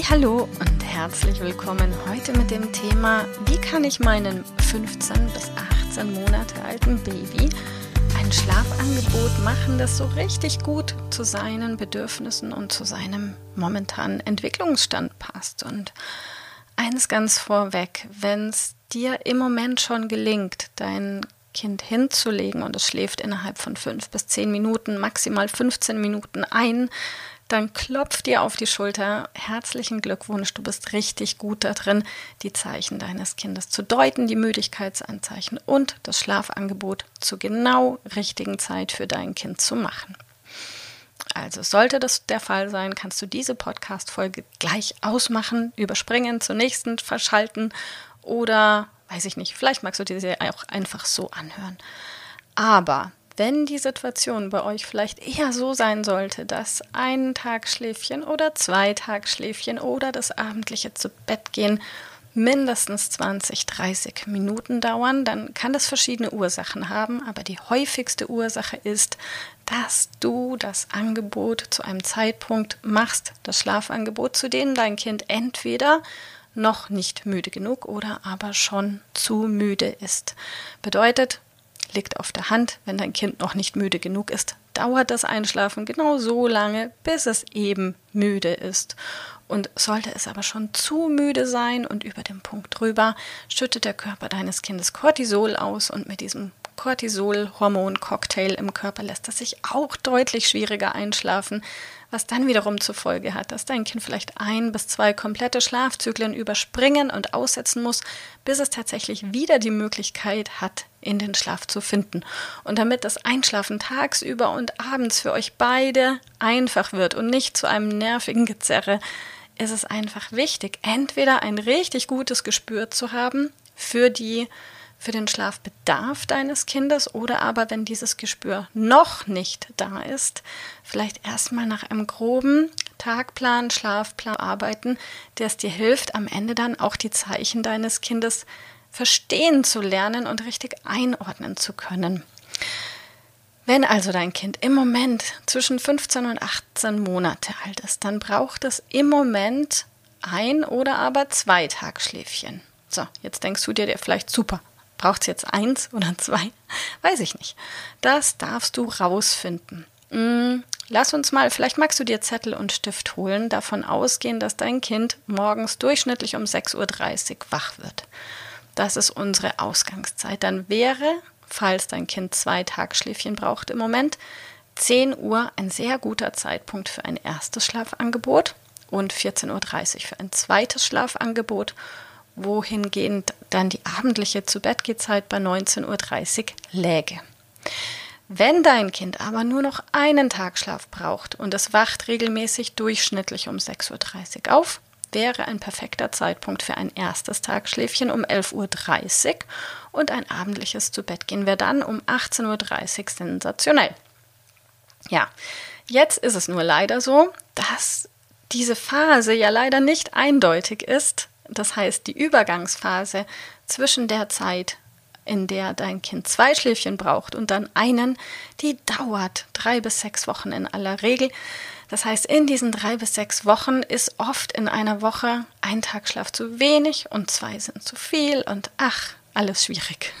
Hallo und herzlich willkommen heute mit dem Thema, wie kann ich meinem 15 bis 18 Monate alten Baby ein Schlafangebot machen, das so richtig gut zu seinen Bedürfnissen und zu seinem momentanen Entwicklungsstand passt. Und eines ganz vorweg, wenn es dir im Moment schon gelingt, dein Kind hinzulegen und es schläft innerhalb von fünf bis zehn Minuten, maximal 15 Minuten ein, dann klopf dir auf die Schulter. Herzlichen Glückwunsch, du bist richtig gut da drin, die Zeichen deines Kindes zu deuten, die Müdigkeitsanzeichen und das Schlafangebot zur genau richtigen Zeit für dein Kind zu machen. Also sollte das der Fall sein, kannst du diese Podcast-Folge gleich ausmachen, überspringen, zur nächsten verschalten oder weiß ich nicht, vielleicht magst du dir sie auch einfach so anhören. Aber wenn die Situation bei euch vielleicht eher so sein sollte, dass ein Tagschläfchen oder zwei Tagschläfchen oder das abendliche zu Bett gehen mindestens 20, 30 Minuten dauern, dann kann das verschiedene Ursachen haben, aber die häufigste Ursache ist, dass du das Angebot zu einem Zeitpunkt machst, das Schlafangebot, zu dem dein Kind entweder noch nicht müde genug oder aber schon zu müde ist. Bedeutet, liegt auf der Hand, wenn dein Kind noch nicht müde genug ist, dauert das Einschlafen genau so lange, bis es eben müde ist. Und sollte es aber schon zu müde sein und über dem Punkt drüber, schüttet der Körper deines Kindes Cortisol aus und mit diesem Cortisol-Hormon-Cocktail im Körper lässt es sich auch deutlich schwieriger einschlafen, was dann wiederum zur Folge hat, dass dein Kind vielleicht ein bis zwei komplette Schlafzyklen überspringen und aussetzen muss, bis es tatsächlich wieder die Möglichkeit hat, in den Schlaf zu finden. Und damit das Einschlafen tagsüber und abends für euch beide einfach wird und nicht zu einem nervigen Gezerre, ist es einfach wichtig, entweder ein richtig gutes Gespür zu haben für die für den Schlafbedarf deines Kindes oder aber wenn dieses Gespür noch nicht da ist, vielleicht erstmal nach einem groben Tagplan, Schlafplan arbeiten, der es dir hilft, am Ende dann auch die Zeichen deines Kindes verstehen zu lernen und richtig einordnen zu können. Wenn also dein Kind im Moment zwischen 15 und 18 Monate alt ist, dann braucht es im Moment ein oder aber zwei Tagschläfchen. So, jetzt denkst du dir vielleicht super, Braucht es jetzt eins oder zwei? Weiß ich nicht. Das darfst du rausfinden. Hm, lass uns mal, vielleicht magst du dir Zettel und Stift holen, davon ausgehen, dass dein Kind morgens durchschnittlich um 6.30 Uhr wach wird. Das ist unsere Ausgangszeit. Dann wäre, falls dein Kind zwei Tagschläfchen braucht im Moment, 10 Uhr ein sehr guter Zeitpunkt für ein erstes Schlafangebot und 14.30 Uhr für ein zweites Schlafangebot wohingehend dann die abendliche Zubettgehzeit bei 19.30 Uhr läge. Wenn dein Kind aber nur noch einen Tagschlaf braucht und es wacht regelmäßig durchschnittlich um 6.30 Uhr auf, wäre ein perfekter Zeitpunkt für ein erstes Tagschläfchen um 11.30 Uhr und ein abendliches Zubettgehen wäre dann um 18.30 Uhr sensationell. Ja, jetzt ist es nur leider so, dass diese Phase ja leider nicht eindeutig ist, das heißt, die Übergangsphase zwischen der Zeit, in der dein Kind zwei Schläfchen braucht und dann einen, die dauert drei bis sechs Wochen in aller Regel. Das heißt, in diesen drei bis sechs Wochen ist oft in einer Woche ein Tagschlaf zu wenig und zwei sind zu viel und ach, alles schwierig.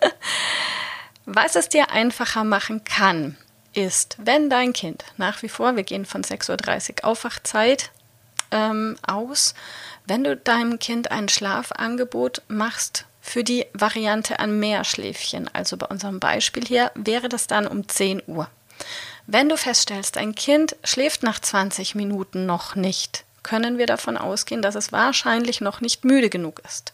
Was es dir einfacher machen kann, ist, wenn dein Kind nach wie vor, wir gehen von 6.30 Uhr Aufwachzeit ähm, aus, wenn du deinem Kind ein Schlafangebot machst für die Variante an Mehrschläfchen, also bei unserem Beispiel hier, wäre das dann um 10 Uhr. Wenn du feststellst, dein Kind schläft nach 20 Minuten noch nicht, können wir davon ausgehen, dass es wahrscheinlich noch nicht müde genug ist.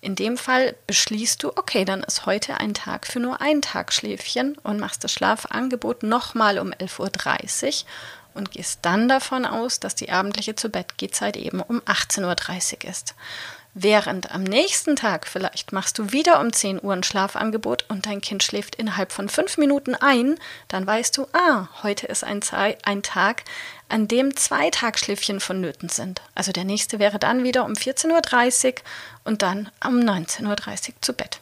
In dem Fall beschließt du, okay, dann ist heute ein Tag für nur ein Tagschläfchen und machst das Schlafangebot nochmal um 11.30 Uhr und gehst dann davon aus, dass die abendliche Zu-Bett-Gehzeit eben um 18.30 Uhr ist. Während am nächsten Tag vielleicht machst du wieder um 10 Uhr ein Schlafangebot und dein Kind schläft innerhalb von fünf Minuten ein, dann weißt du, ah, heute ist ein, ein Tag, an dem zwei Tagschläfchen vonnöten sind. Also der nächste wäre dann wieder um 14.30 Uhr und dann um 19.30 Uhr zu Bett.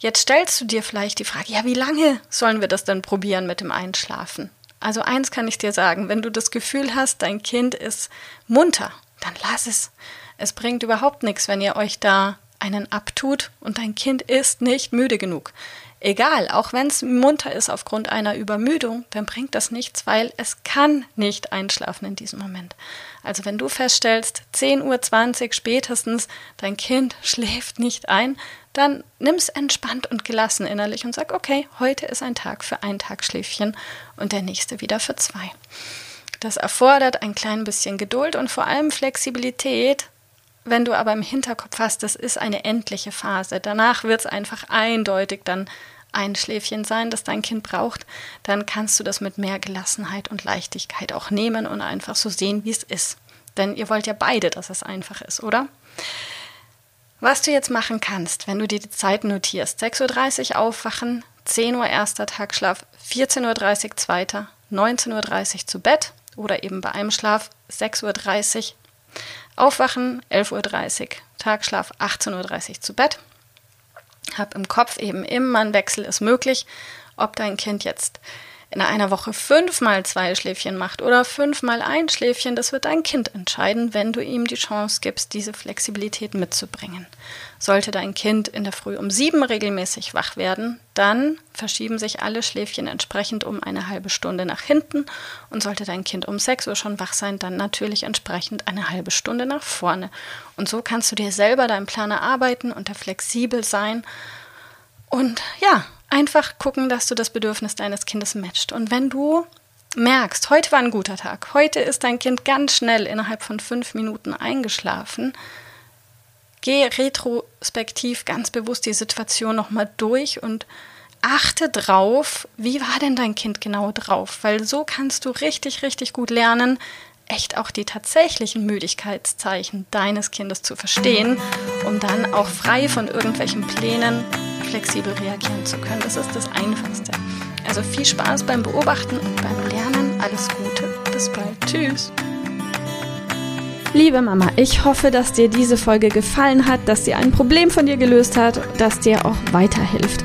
Jetzt stellst du dir vielleicht die Frage, ja, wie lange sollen wir das denn probieren mit dem Einschlafen? Also eins kann ich dir sagen, wenn du das Gefühl hast, dein Kind ist munter, dann lass es. Es bringt überhaupt nichts, wenn ihr euch da einen abtut und dein Kind ist nicht müde genug. Egal, auch wenn es munter ist aufgrund einer Übermüdung, dann bringt das nichts, weil es kann nicht einschlafen in diesem Moment. Also wenn du feststellst, 10.20 Uhr spätestens, dein Kind schläft nicht ein, dann nimm es entspannt und gelassen innerlich und sag, okay, heute ist ein Tag für ein Tag Schläfchen und der nächste wieder für zwei. Das erfordert ein klein bisschen Geduld und vor allem Flexibilität, wenn du aber im Hinterkopf hast, das ist eine endliche Phase, danach wird es einfach eindeutig dann ein Schläfchen sein, das dein Kind braucht, dann kannst du das mit mehr Gelassenheit und Leichtigkeit auch nehmen und einfach so sehen, wie es ist. Denn ihr wollt ja beide, dass es einfach ist, oder? Was du jetzt machen kannst, wenn du dir die Zeit notierst, 6.30 Uhr aufwachen, 10 Uhr erster Tagschlaf, 14.30 Uhr zweiter, 19.30 Uhr zu Bett oder eben bei einem Schlaf 6.30 Uhr Aufwachen 11.30 Uhr, Tagschlaf 18.30 Uhr zu Bett. Hab im Kopf eben immer ein Wechsel ist möglich, ob dein Kind jetzt in einer Woche fünfmal zwei Schläfchen macht oder fünfmal ein Schläfchen, das wird dein Kind entscheiden, wenn du ihm die Chance gibst, diese Flexibilität mitzubringen. Sollte dein Kind in der Früh um sieben regelmäßig wach werden, dann verschieben sich alle Schläfchen entsprechend um eine halbe Stunde nach hinten und sollte dein Kind um sechs Uhr schon wach sein, dann natürlich entsprechend eine halbe Stunde nach vorne. Und so kannst du dir selber deinen Plan erarbeiten und da flexibel sein und ja, einfach gucken, dass du das Bedürfnis deines Kindes matcht. Und wenn du merkst, heute war ein guter Tag, heute ist dein Kind ganz schnell innerhalb von fünf Minuten eingeschlafen, geh retrospektiv ganz bewusst die Situation nochmal durch und achte drauf, wie war denn dein Kind genau drauf? Weil so kannst du richtig, richtig gut lernen, echt auch die tatsächlichen Müdigkeitszeichen deines Kindes zu verstehen, um dann auch frei von irgendwelchen Plänen flexibel reagieren zu können. Das ist das Einfachste. Also viel Spaß beim Beobachten und beim Lernen. Alles Gute. Bis bald. Tschüss. Liebe Mama, ich hoffe, dass dir diese Folge gefallen hat, dass sie ein Problem von dir gelöst hat, dass dir auch weiterhilft.